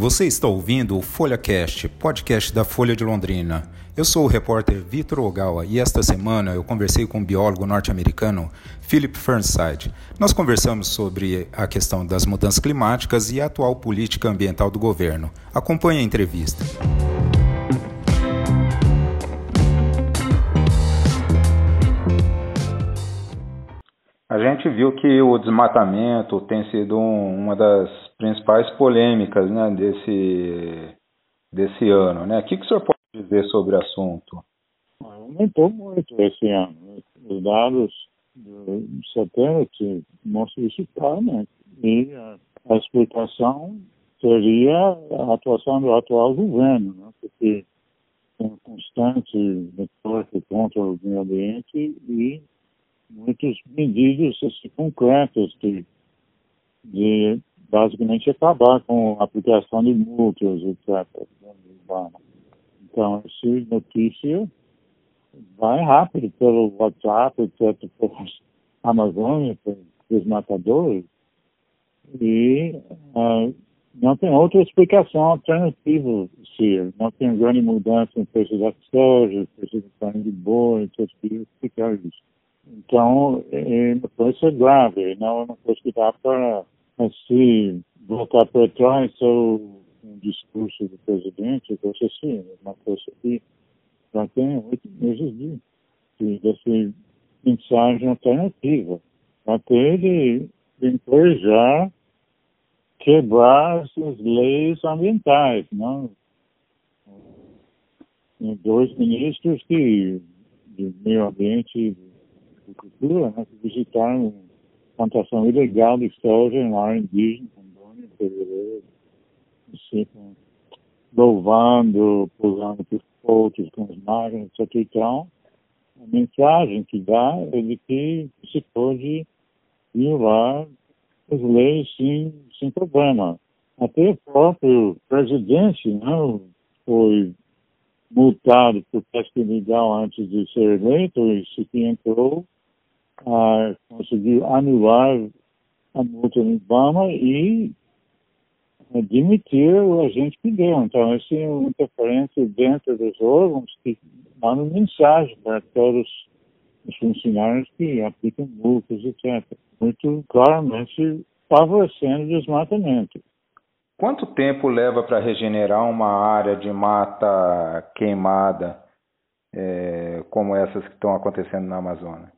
Você está ouvindo o FolhaCast, podcast da Folha de Londrina. Eu sou o repórter Vitor Ogawa e esta semana eu conversei com o biólogo norte-americano Philip Fernside. Nós conversamos sobre a questão das mudanças climáticas e a atual política ambiental do governo. Acompanhe a entrevista. A gente viu que o desmatamento tem sido um, uma das principais polêmicas né, desse, desse ano. Né? O que, que o senhor pode dizer sobre o assunto? Aumentou muito esse ano. Os dados do satélite mostram isso claramente. E a, a explicação seria a atuação do atual governo, né? porque tem um constante reforço contra o meio ambiente e muitas medidas assim, concretas de, de basicamente acabar com a aplicação de multas, etc. Então, essa notícia vai rápido pelo WhatsApp, etc., pela Amazônia, pelos matadores, e uh, não tem outra explicação alternativa, se não tem grande mudança no preço da soja, preço da carne de boi, etc., explicar isso. Então, é uma coisa grave, não é uma coisa que dá para, assim, voltar para trás só um discurso do presidente, coisa assim, é uma coisa que já tem oito meses de, dessa mensagem alternativa. Até ele encorajar quebrar as leis ambientais, não? Dois ministros que, de meio ambiente agricultura, né, visitaram plantação ilegal de soja em área indígena, Rondônia, fevereiro, assim, louvando, pulando por outros com as máquinas, etc. Então, a mensagem que dá é de que se pode violar as leis sem, sem problema. Até o próprio presidente não né, foi multado por pesca ilegal antes de ser eleito e se entrou ah, conseguiu anular a multa no Obama e demitir o agente que deu. Então, essa é uma interferência dentro dos órgãos que manda mensagem para todos os funcionários que aplicam multas, etc. Muito claramente favorecendo o desmatamento. Quanto tempo leva para regenerar uma área de mata queimada é, como essas que estão acontecendo na Amazônia?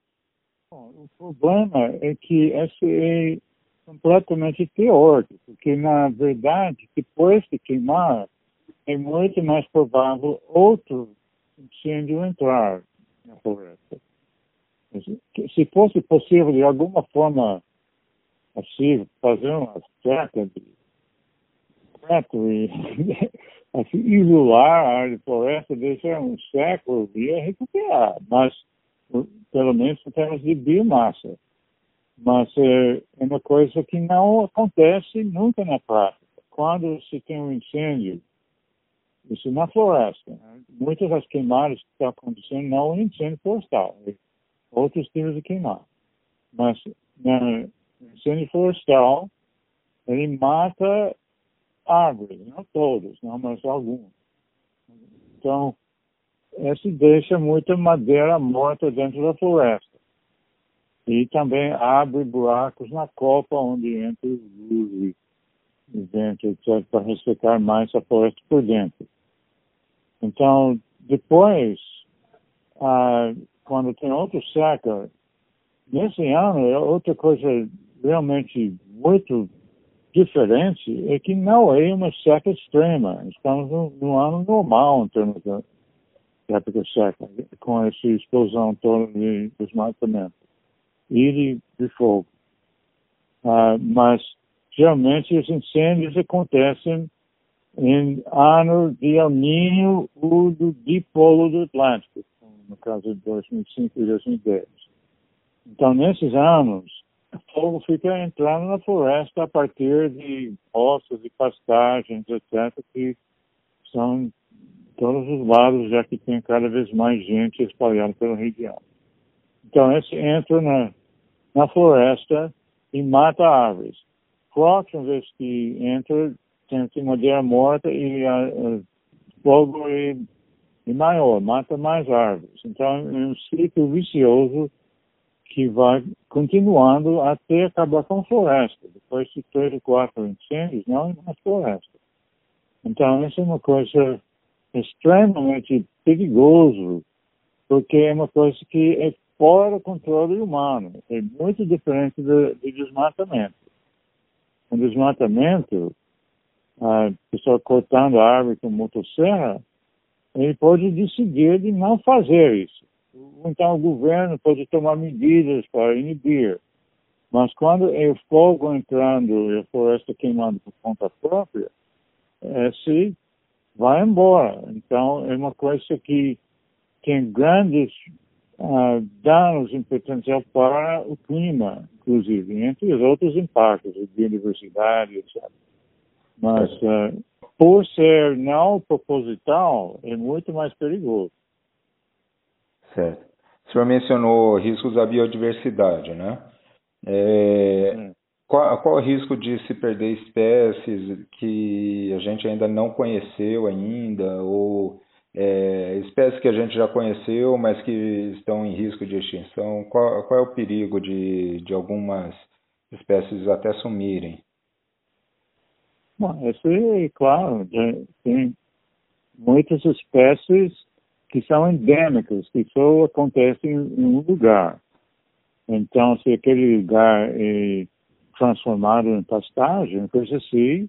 O problema é que esse é completamente teórico, porque na verdade, depois de queimar, é muito mais provável outro incêndio entrar na floresta. Se fosse possível, de alguma forma, assim, fazer uma cerca de concreto e assim, isolar a área de floresta, deixar um século e recuperar. Mas pelo menos em termos de biomassa. Mas é, é uma coisa que não acontece nunca na prática. Quando se tem um incêndio, isso na floresta, né? muitas das queimadas que estão acontecendo não é incêndio florestal, é outros tipos de queimada. Mas no incêndio florestal, ele mata árvores, não todas, não, mas algumas. Então, esse deixa muita madeira morta dentro da floresta. E também abre buracos na copa onde entra luz e vento, etc., para ressecar mais a floresta por dentro. Então, depois, ah, quando tem outro seca, nesse ano, é outra coisa realmente muito diferente é que não é uma seca extrema. Estamos num, ano normal em termos época seca, com essa explosão toda de desmatamento e de, de fogo. Ah, mas, geralmente, os incêndios acontecem em ano de El Niño ou do dipolo do Atlântico, no caso de 2005 e 2010. Então, nesses anos, o fogo fica entrando na floresta a partir de roças e pastagens, etc., que são todos os lados, já que tem cada vez mais gente espalhada pela região. Então, esse entra na, na floresta e mata árvores. Próxima vez que entra, tem madeira morta e a, a fogo maior, mata mais árvores. Então é um ciclo vicioso que vai continuando até acabar com a floresta. Depois de três ou quatro incêndios, não é mais floresta. Então, isso é uma coisa extremamente perigoso, porque é uma coisa que é fora do controle humano. É muito diferente do, do desmatamento. O desmatamento, a pessoa cortando a árvore com motosserra, ele pode decidir de não fazer isso. Então o governo pode tomar medidas para inibir. Mas quando é fogo entrando e a floresta queimando por conta própria, esse vai embora. Então é uma coisa que tem grandes uh, danos em potencial para o clima, inclusive, entre os outros impactos, biodiversidade, etc. Mas uh, por ser não proposital, é muito mais perigoso. Certo. O senhor mencionou riscos à biodiversidade, né? É. qual, qual o risco de se perder espécies que a gente ainda não conheceu ainda, ou é, espécies que a gente já conheceu, mas que estão em risco de extinção? Qual, qual é o perigo de, de algumas espécies até sumirem? Bom, isso é claro, tem muitas espécies que são endêmicas, que só acontecem em um lugar. Então, se aquele lugar é transformado em pastagem, coisa assim,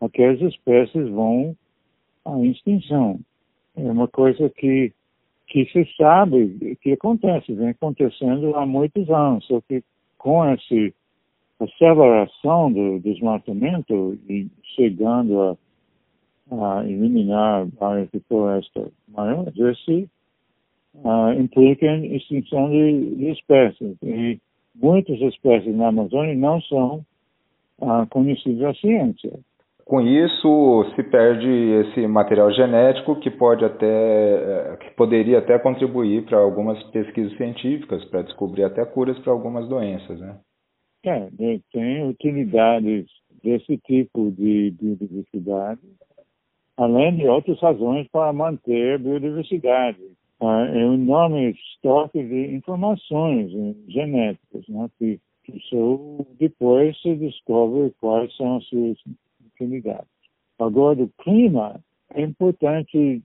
aquelas espécies vão à extinção. É uma coisa que, que se sabe que acontece, vem acontecendo há muitos anos, só que com essa aceleração do desmatamento e chegando a uh, eliminar áreas de floresta maiores, isso uh, implica em extinção de, de, espécies. E muitas espécies na Amazônia não são uh, conhecidas à ciência. Com isso se perde esse material genético que pode até eh, que poderia até contribuir para algumas pesquisas científicas para descobrir até curas para algumas doenças, né? É, tem utilidades desse tipo de biodiversidade além de outras razões para manter a biodiversidade. É um enorme estoque de informações genéticas, né, que, que só depois se descobre quais são as suas utilidades. Agora, do clima, é importante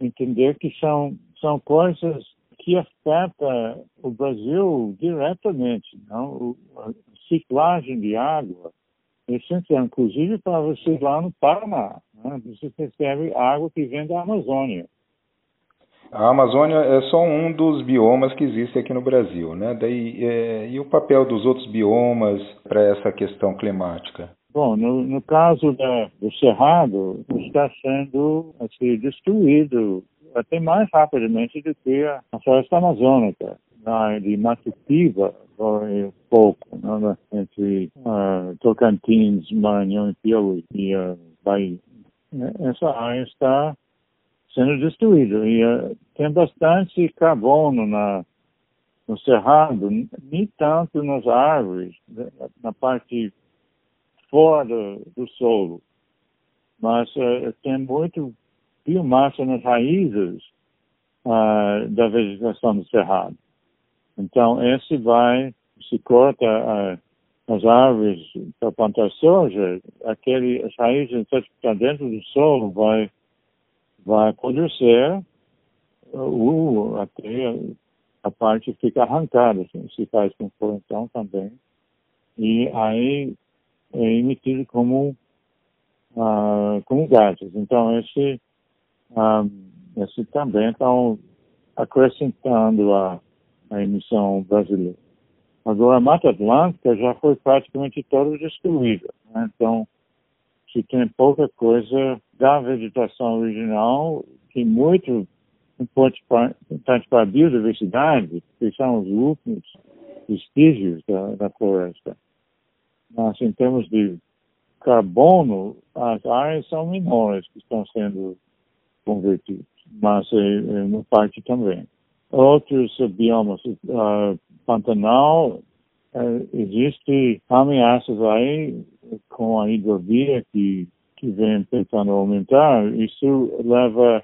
entender que são, são coisas que afetam o Brasil diretamente. Não? A ciclagem de água é inclusive para você lá no Paraná. Né? Você recebe água que vem da Amazônia. A Amazônia é só um dos biomas que existe aqui no Brasil, né? Daí, é, e o papel dos outros biomas para essa questão climática? Bom, no, no caso da, do Cerrado, está sendo assim, destruído até mais rapidamente do que a, a floresta amazônica. Na, de Matupiva, foi pouco, né? entre uh, Tocantins, Maranhão e Piauí. E uh, vai essa área está sendo destruída. E uh, tem bastante carbono na, no cerrado, nem tanto nas árvores, na parte fora do, solo, mas uh, tem muito biomassa nas raízes uh, da vegetação do cerrado. Então, esse vai, se corta as árvores para plantar soja, aquele, as raízes que estão dentro do solo vai, vai apodrecer, uh, até a parte fica arrancada, assim, se faz com então também, e aí é emitido como, uh, como gases. Então, esse, uh, esse também estão acrescentando a, a emissão brasileira. Agora, a Mata Atlântica já foi praticamente toda destruída. Né? Então, se tem pouca coisa da vegetação original, que muito importante para, para a biodiversidade, que são os últimos vestígios da, da floresta. Mas, em termos de carbono, as áreas são menores que estão sendo convertidas, mas é, é uma parte também. Outros biomas, uh, Pantanal, uh, existe ameaças aí com a hidrovia que que vem tentando aumentar, isso leva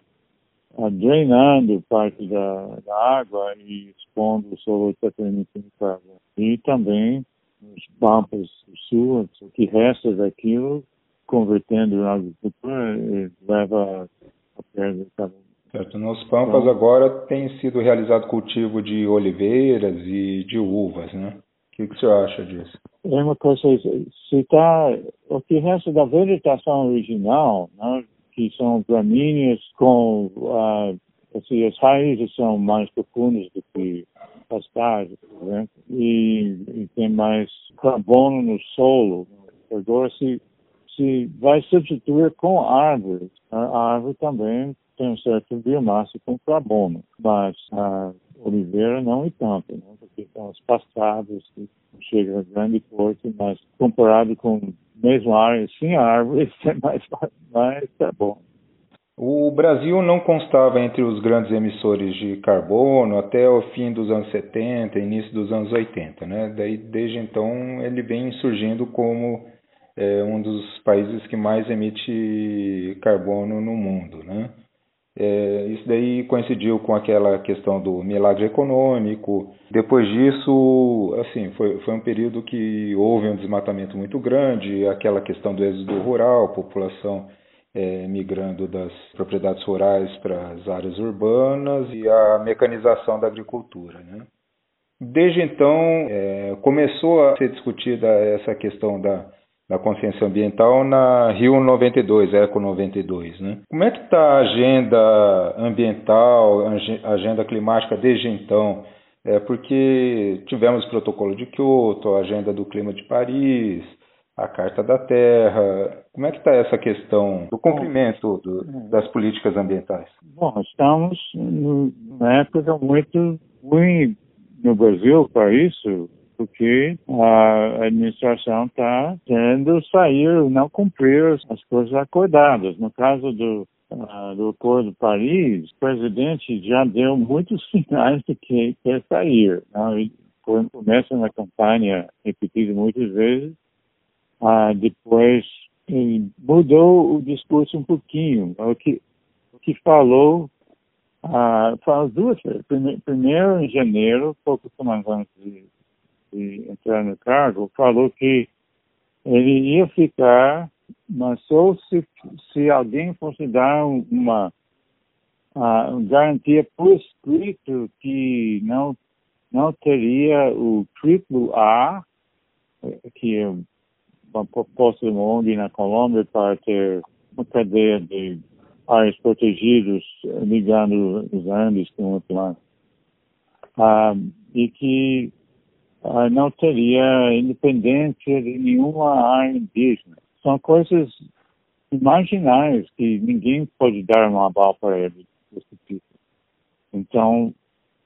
a drenando parte da, da água e expondo o solo emitindo carbono. E também os pampas sul, o que resta daquilo, convertendo em agricultura, eh, leva a perda de. Certo. Nos Pampas agora tem sido realizado cultivo de oliveiras e de uvas, né? O que, que o senhor acha disso? É uma coisa, se tá, o que resta da vegetação original, né, que são gramíneas com, uh, assim, as raízes são mais profundas do que pastagem, por exemplo, e, e tem mais carbono no solo. Agora, se, se vai substituir com árvores, a árvore também tem um certo biomassa com carbono, mas a oliveira não e tanto, né? porque são as pastadas que chegam a grande porte, mas comparado com mesmo área sem árvores, é mais, mais carbono. O Brasil não constava entre os grandes emissores de carbono até o fim dos anos 70, início dos anos 80, né? Daí, desde então, ele vem surgindo como é, um dos países que mais emite carbono no mundo, né? É, isso daí coincidiu com aquela questão do milagre econômico. Depois disso, assim, foi, foi um período que houve um desmatamento muito grande, aquela questão do êxodo rural, população é, migrando das propriedades rurais para as áreas urbanas e a mecanização da agricultura. Né? Desde então, é, começou a ser discutida essa questão da da consciência ambiental na Rio 92, Eco 92, né? Como é que está a agenda ambiental, a agenda climática desde então? É porque tivemos o protocolo de Kyoto, a agenda do clima de Paris, a Carta da Terra. Como é que está essa questão do cumprimento do, das políticas ambientais? Bom, estamos numa época muito ruim no Brasil para isso porque a administração está tendo sair, não cumprir as coisas acordadas. No caso do, uh, do Acordo de Paris, o presidente já deu muitos sinais de que quer sair. Não? Ele começa na campanha, repetido muitas vezes, uh, depois mudou o discurso um pouquinho. O que, o que falou Uh, faz duas vezes. Primeiro, em janeiro, poucos semanas antes de de entrar no cargo, falou que ele ia ficar, mas só se, se alguém fosse dar uma, uma garantia por escrito que não, não teria o triplo A, que é uma proposta de ONG na Colômbia para ter uma cadeia de áreas protegidas ligando os Andes com o Atlântico. Ah, e que uh, não teria independência de nenhuma área indígena. São coisas imaginárias que ninguém pode dar uma bala para ele desse tipo. Então,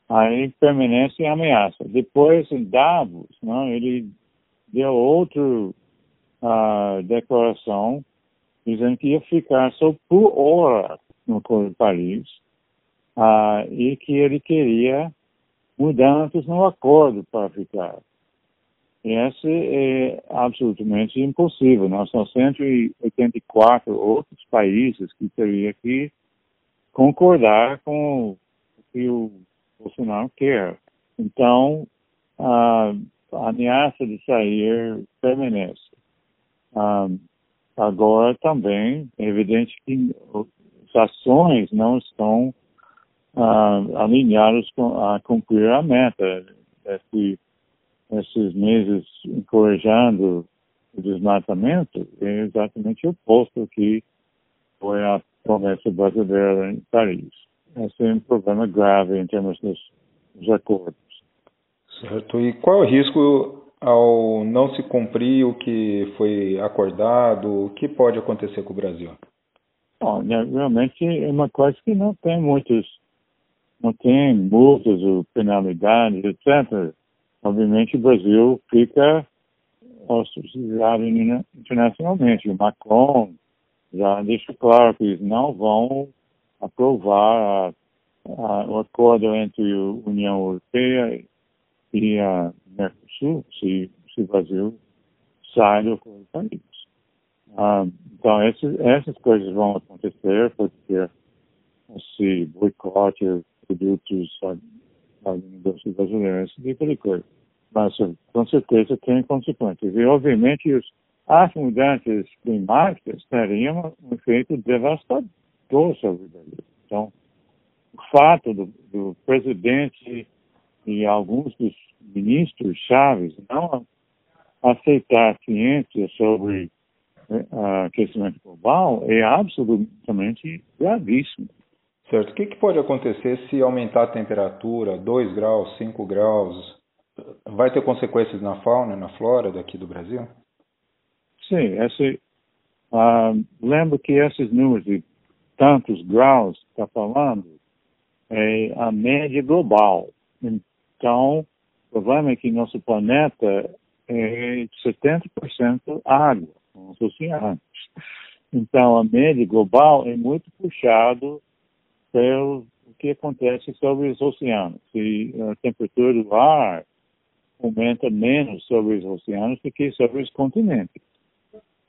aí permanece a ameaça. Depois, em Davos, não, ele deu outra uh, declaração dizendo que ia ficar só por hora no Acordo de Paris uh, e que ele queria mudanças no acordo para ficar. Esse é absolutamente impossível. Nós são 184 outros países que teriam que concordar com o que o Bolsonaro quer. Então, a, ameaça de sair permanece. agora também é evidente que as ações não estão uh, alinhados com, a cumprir a meta. Esse, esses meses encorajando o desmatamento é exatamente o oposto que foi a promessa brasileira em Paris. Esse é um problema grave em termos dos, dos acordos. Certo. E qual é o risco ao não se cumprir o que foi acordado? O que pode acontecer com o Brasil? Realmente é uma coisa que não tem muitos não tem multas ou penalidades, etc., obviamente o Brasil fica ostracizado internacionalmente. O Macron já deixa claro que eles não vão aprovar a, a, o acordo entre a União Europeia e a Mercosul se, se o Brasil sai do acordo. Ah, então, essas coisas vão acontecer, ter esse boicote produtos esse tipo de coisa. Mas, com certeza, tem consequências. E, obviamente, os, as mudanças climáticas teriam um efeito devastador sobre o Brasil. Então, o fato do, do presidente e alguns dos ministros chaves não aceitar ciência sobre uh, aquecimento global é absolutamente gravíssimo. Certo. O que, que pode acontecer se aumentar a temperatura 2 graus, 5 graus? Vai ter consequências na fauna, na flora daqui do Brasil? Sim, esse, uh, lembro que esses números de tantos graus está falando é a média global. Então, o problema é que nosso planeta é 70% água, os oceanos. Então, a média global é muito puxado pelo que acontece sobre os oceanos. Se a temperatura do ar aumenta menos sobre os oceanos do que sobre os continentes.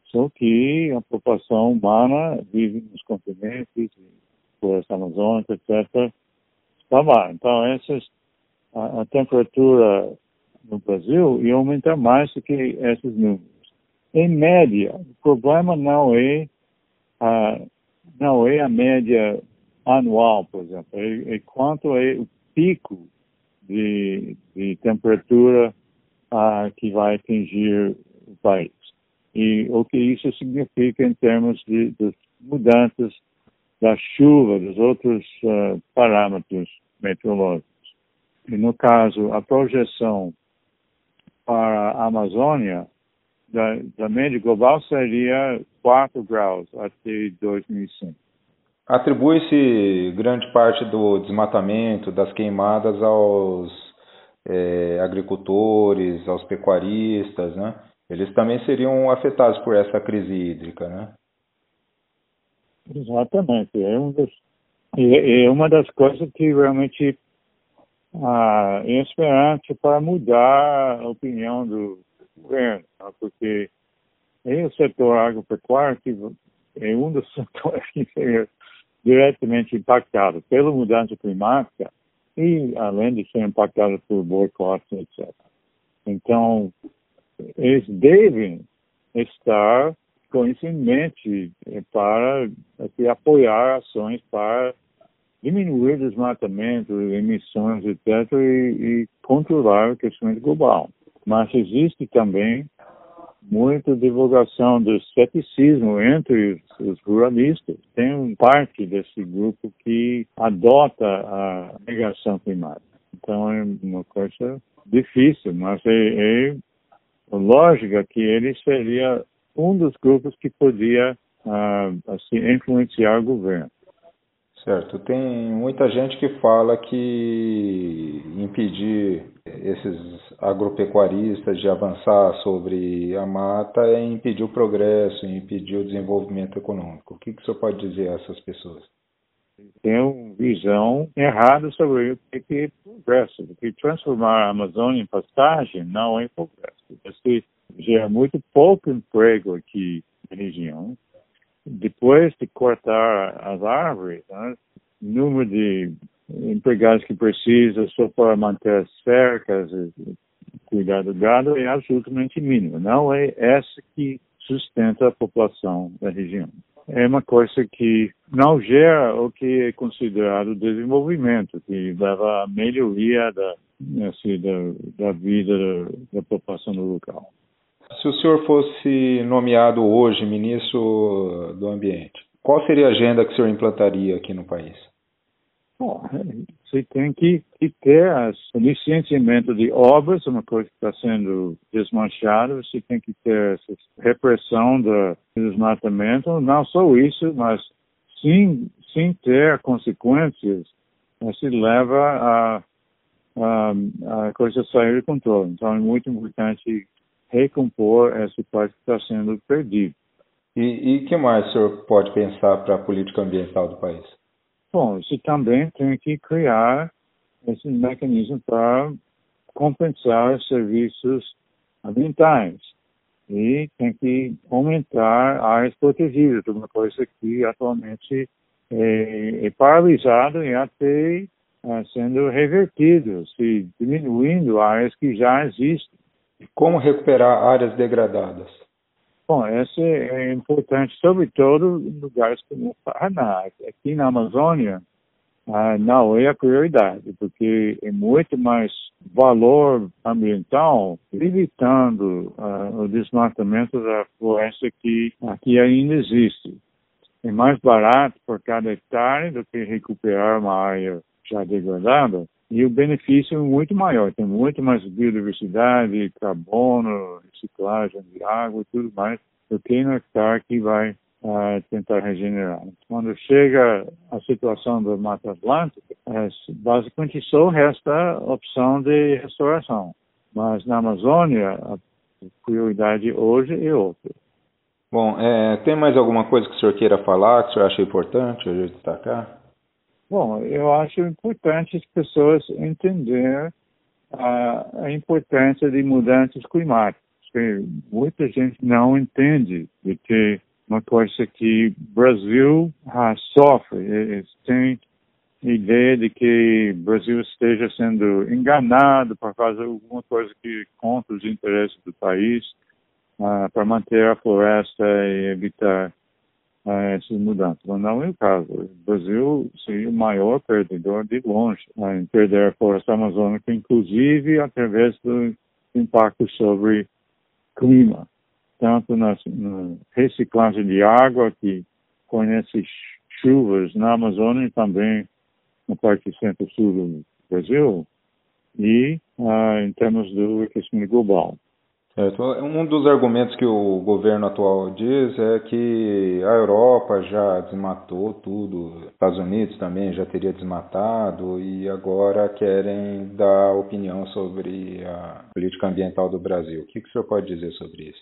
Só que a população humana vive nos continentes, floresta amazônica, etc. Está lá. Então, essas, a, a temperatura no Brasil ia aumentar mais do que esses números. Em média, o problema não é a, não é a média anual, por exemplo, é, é quanto é o pico de, de temperatura uh, que vai atingir o país. E o que isso significa em termos de, de mudanças da chuva, dos outros uh, parâmetros meteorológicos. E no caso, a projeção para a Amazônia, da, da média global seria 4 graus até 2005. Atribui-se grande parte do desmatamento, das queimadas aos é, agricultores, aos pecuaristas, né? Eles também seriam afetados por essa crise hídrica, né? Exatamente. É, um dos, é, é uma das coisas que realmente ah, esperante para mudar a opinião do governo, tá? porque é o setor agropecuário que é um dos setores que diretamente impactado pela mudança climática e além de ser impactado por boicotes, etc. Então, eles devem estar com isso em mente para assim, apoiar ações para diminuir desmatamento, emissões, etc., e, e controlar o aquecimento global. Mas existe também muita divulgação do ceticismo entre os, ruralistas. Tem um parte desse grupo que adota a negação climática. Então é uma coisa difícil, mas é, é lógica que ele seria um dos grupos que podia uh, assim, influenciar o governo. Certo. Tem muita gente que fala que impedir esses agropecuaristas de avançar sobre a mata é impedir o progresso, impedir o desenvolvimento econômico. O que, que o senhor pode dizer a essas pessoas? Tem uma visão errada sobre o que é progresso, porque transformar a Amazônia em pastagem não é progresso. Isso gera muito pouco emprego aqui na região depois de cortar as árvores, né, número de empregados que precisa só para manter as cercas, cuidar do gado é absolutamente mínimo. Não é essa que sustenta a população da região. É uma coisa que não gera o que é considerado desenvolvimento, que leva à melhoria da, assim, da, da vida da, da população do local. Se o senhor fosse nomeado hoje ministro do Ambiente, qual seria a agenda que o senhor implantaria aqui no país? Bom, você tem que, que ter o licenciamento de obras, uma coisa que está sendo desmanchada, você tem que ter essa repressão do desmatamento, não só isso, mas sim, sem ter consequências, se leva a, a, a coisa sair de controle. Então é muito importante recompor essa parte que está sendo perdida. E o que mais o senhor pode pensar para a política ambiental do país? Bom, você também tem que criar esse mecanismo para compensar serviços ambientais. e tem que aumentar áreas protegidas, uma coisa que atualmente é, é paralisado e até é, sendo revertido, se diminuindo áreas que já existem. Como recuperar áreas degradadas? Bom, essa é importante, sobretudo em lugares como o Paraná. Aqui na Amazônia, não é a prioridade, porque é muito mais valor ambiental evitando ah, o desmatamento da floresta que aqui ainda existe. É mais barato por cada hectare do que recuperar uma área já degradada e o benefício é muito maior. Tem muito mais biodiversidade, carbono, reciclagem de água e tudo mais do que no hectare que vai uh, tentar regenerar. Quando chega a situação do Mata Atlântica, é, basicamente só resta a opção de restauração. Mas na Amazônia, a prioridade hoje é outra. Bom, é, tem mais alguma coisa que o senhor queira falar, que o senhor acha importante a gente destacar? Bom, eu acho importante as pessoas entenderem a, a importância de mudanças climáticas. Muita gente não entende de que uma coisa que Brasil ah, sofre. Eles têm ideia de que o Brasil esteja sendo enganado por de alguma coisa que contra os interesses do país ah, para manter a floresta e evitar a essas mudanças. Mas não é o caso. O Brasil seria o maior perdedor de longe em perder a floresta amazônica, inclusive através do impacto sobre clima, tanto na, na reciclagem de água, que conhece chuvas na Amazônia e também na parte centro-sul do Brasil, e ah, em termos do aquecimento global. Certo. Um dos argumentos que o governo atual diz é que a Europa já desmatou tudo, Estados Unidos também já teria desmatado e agora querem dar opinião sobre a política ambiental do Brasil. O que, que o senhor pode dizer sobre isso?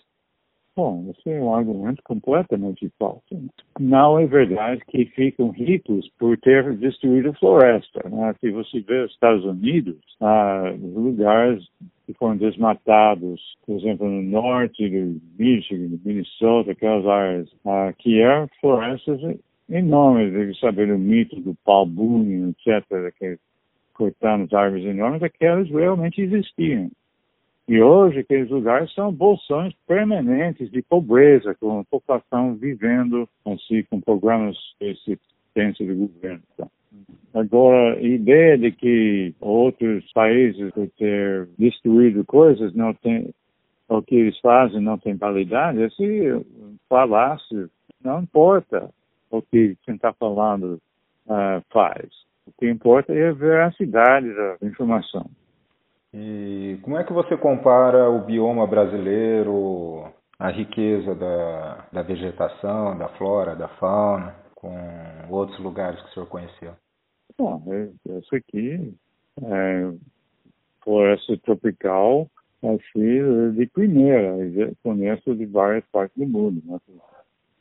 Bom, esse é um argumento completamente falso. Não é verdade que ficam ricos por ter destruído floresta. Né? Se você vê os Estados Unidos, ah, lugares que foram desmatados, por exemplo, no norte do Michigan, do Minnesota, aquelas áreas ah, que eram florestas enormes, deve saber o mito do pau bunho, etc., que cortando as árvores enormes, aquelas realmente existiam. E hoje aqueles lugares são bolsões permanentes de pobreza, com a população vivendo assim, com programas de assistência do governo. Então. Agora, a ideia de que outros países por ter destruído coisas não tem o que eles fazem não tem validade, esse é falácio não importa o que quem está falando uh, faz. O que importa é a veracidade da informação. E como é que você compara o bioma brasileiro, a riqueza da, da vegetação, da flora, da fauna, com outros lugares que o senhor conheceu? Bom, isso aqui é floresta tropical, assim, de primeira, conheço de várias partes do mundo. Mas,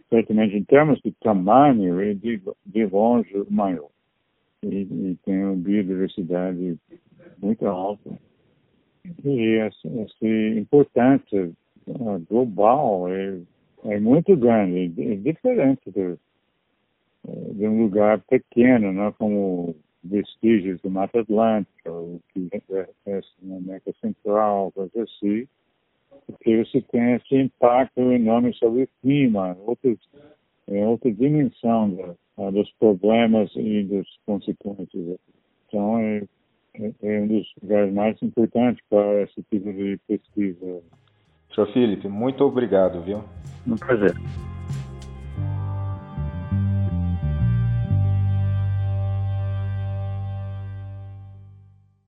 certamente, em termos de tamanho, é de, de longe maior. E, e tem uma biodiversidade muito alta e esse, esse importância uh, global é, é muito grande, é diferente de um lugar pequeno, né, como vestígios do Mata Atlântica, o que é na América Central, coisa assim, porque você tem esse impacto enorme sobre o clima, outros, é outra dimensão da, dos problemas e das consequências. Então, é é, é um dos lugares mais importantes para esse tipo de pesquisa. Sr. Felipe, muito obrigado, viu? Um prazer.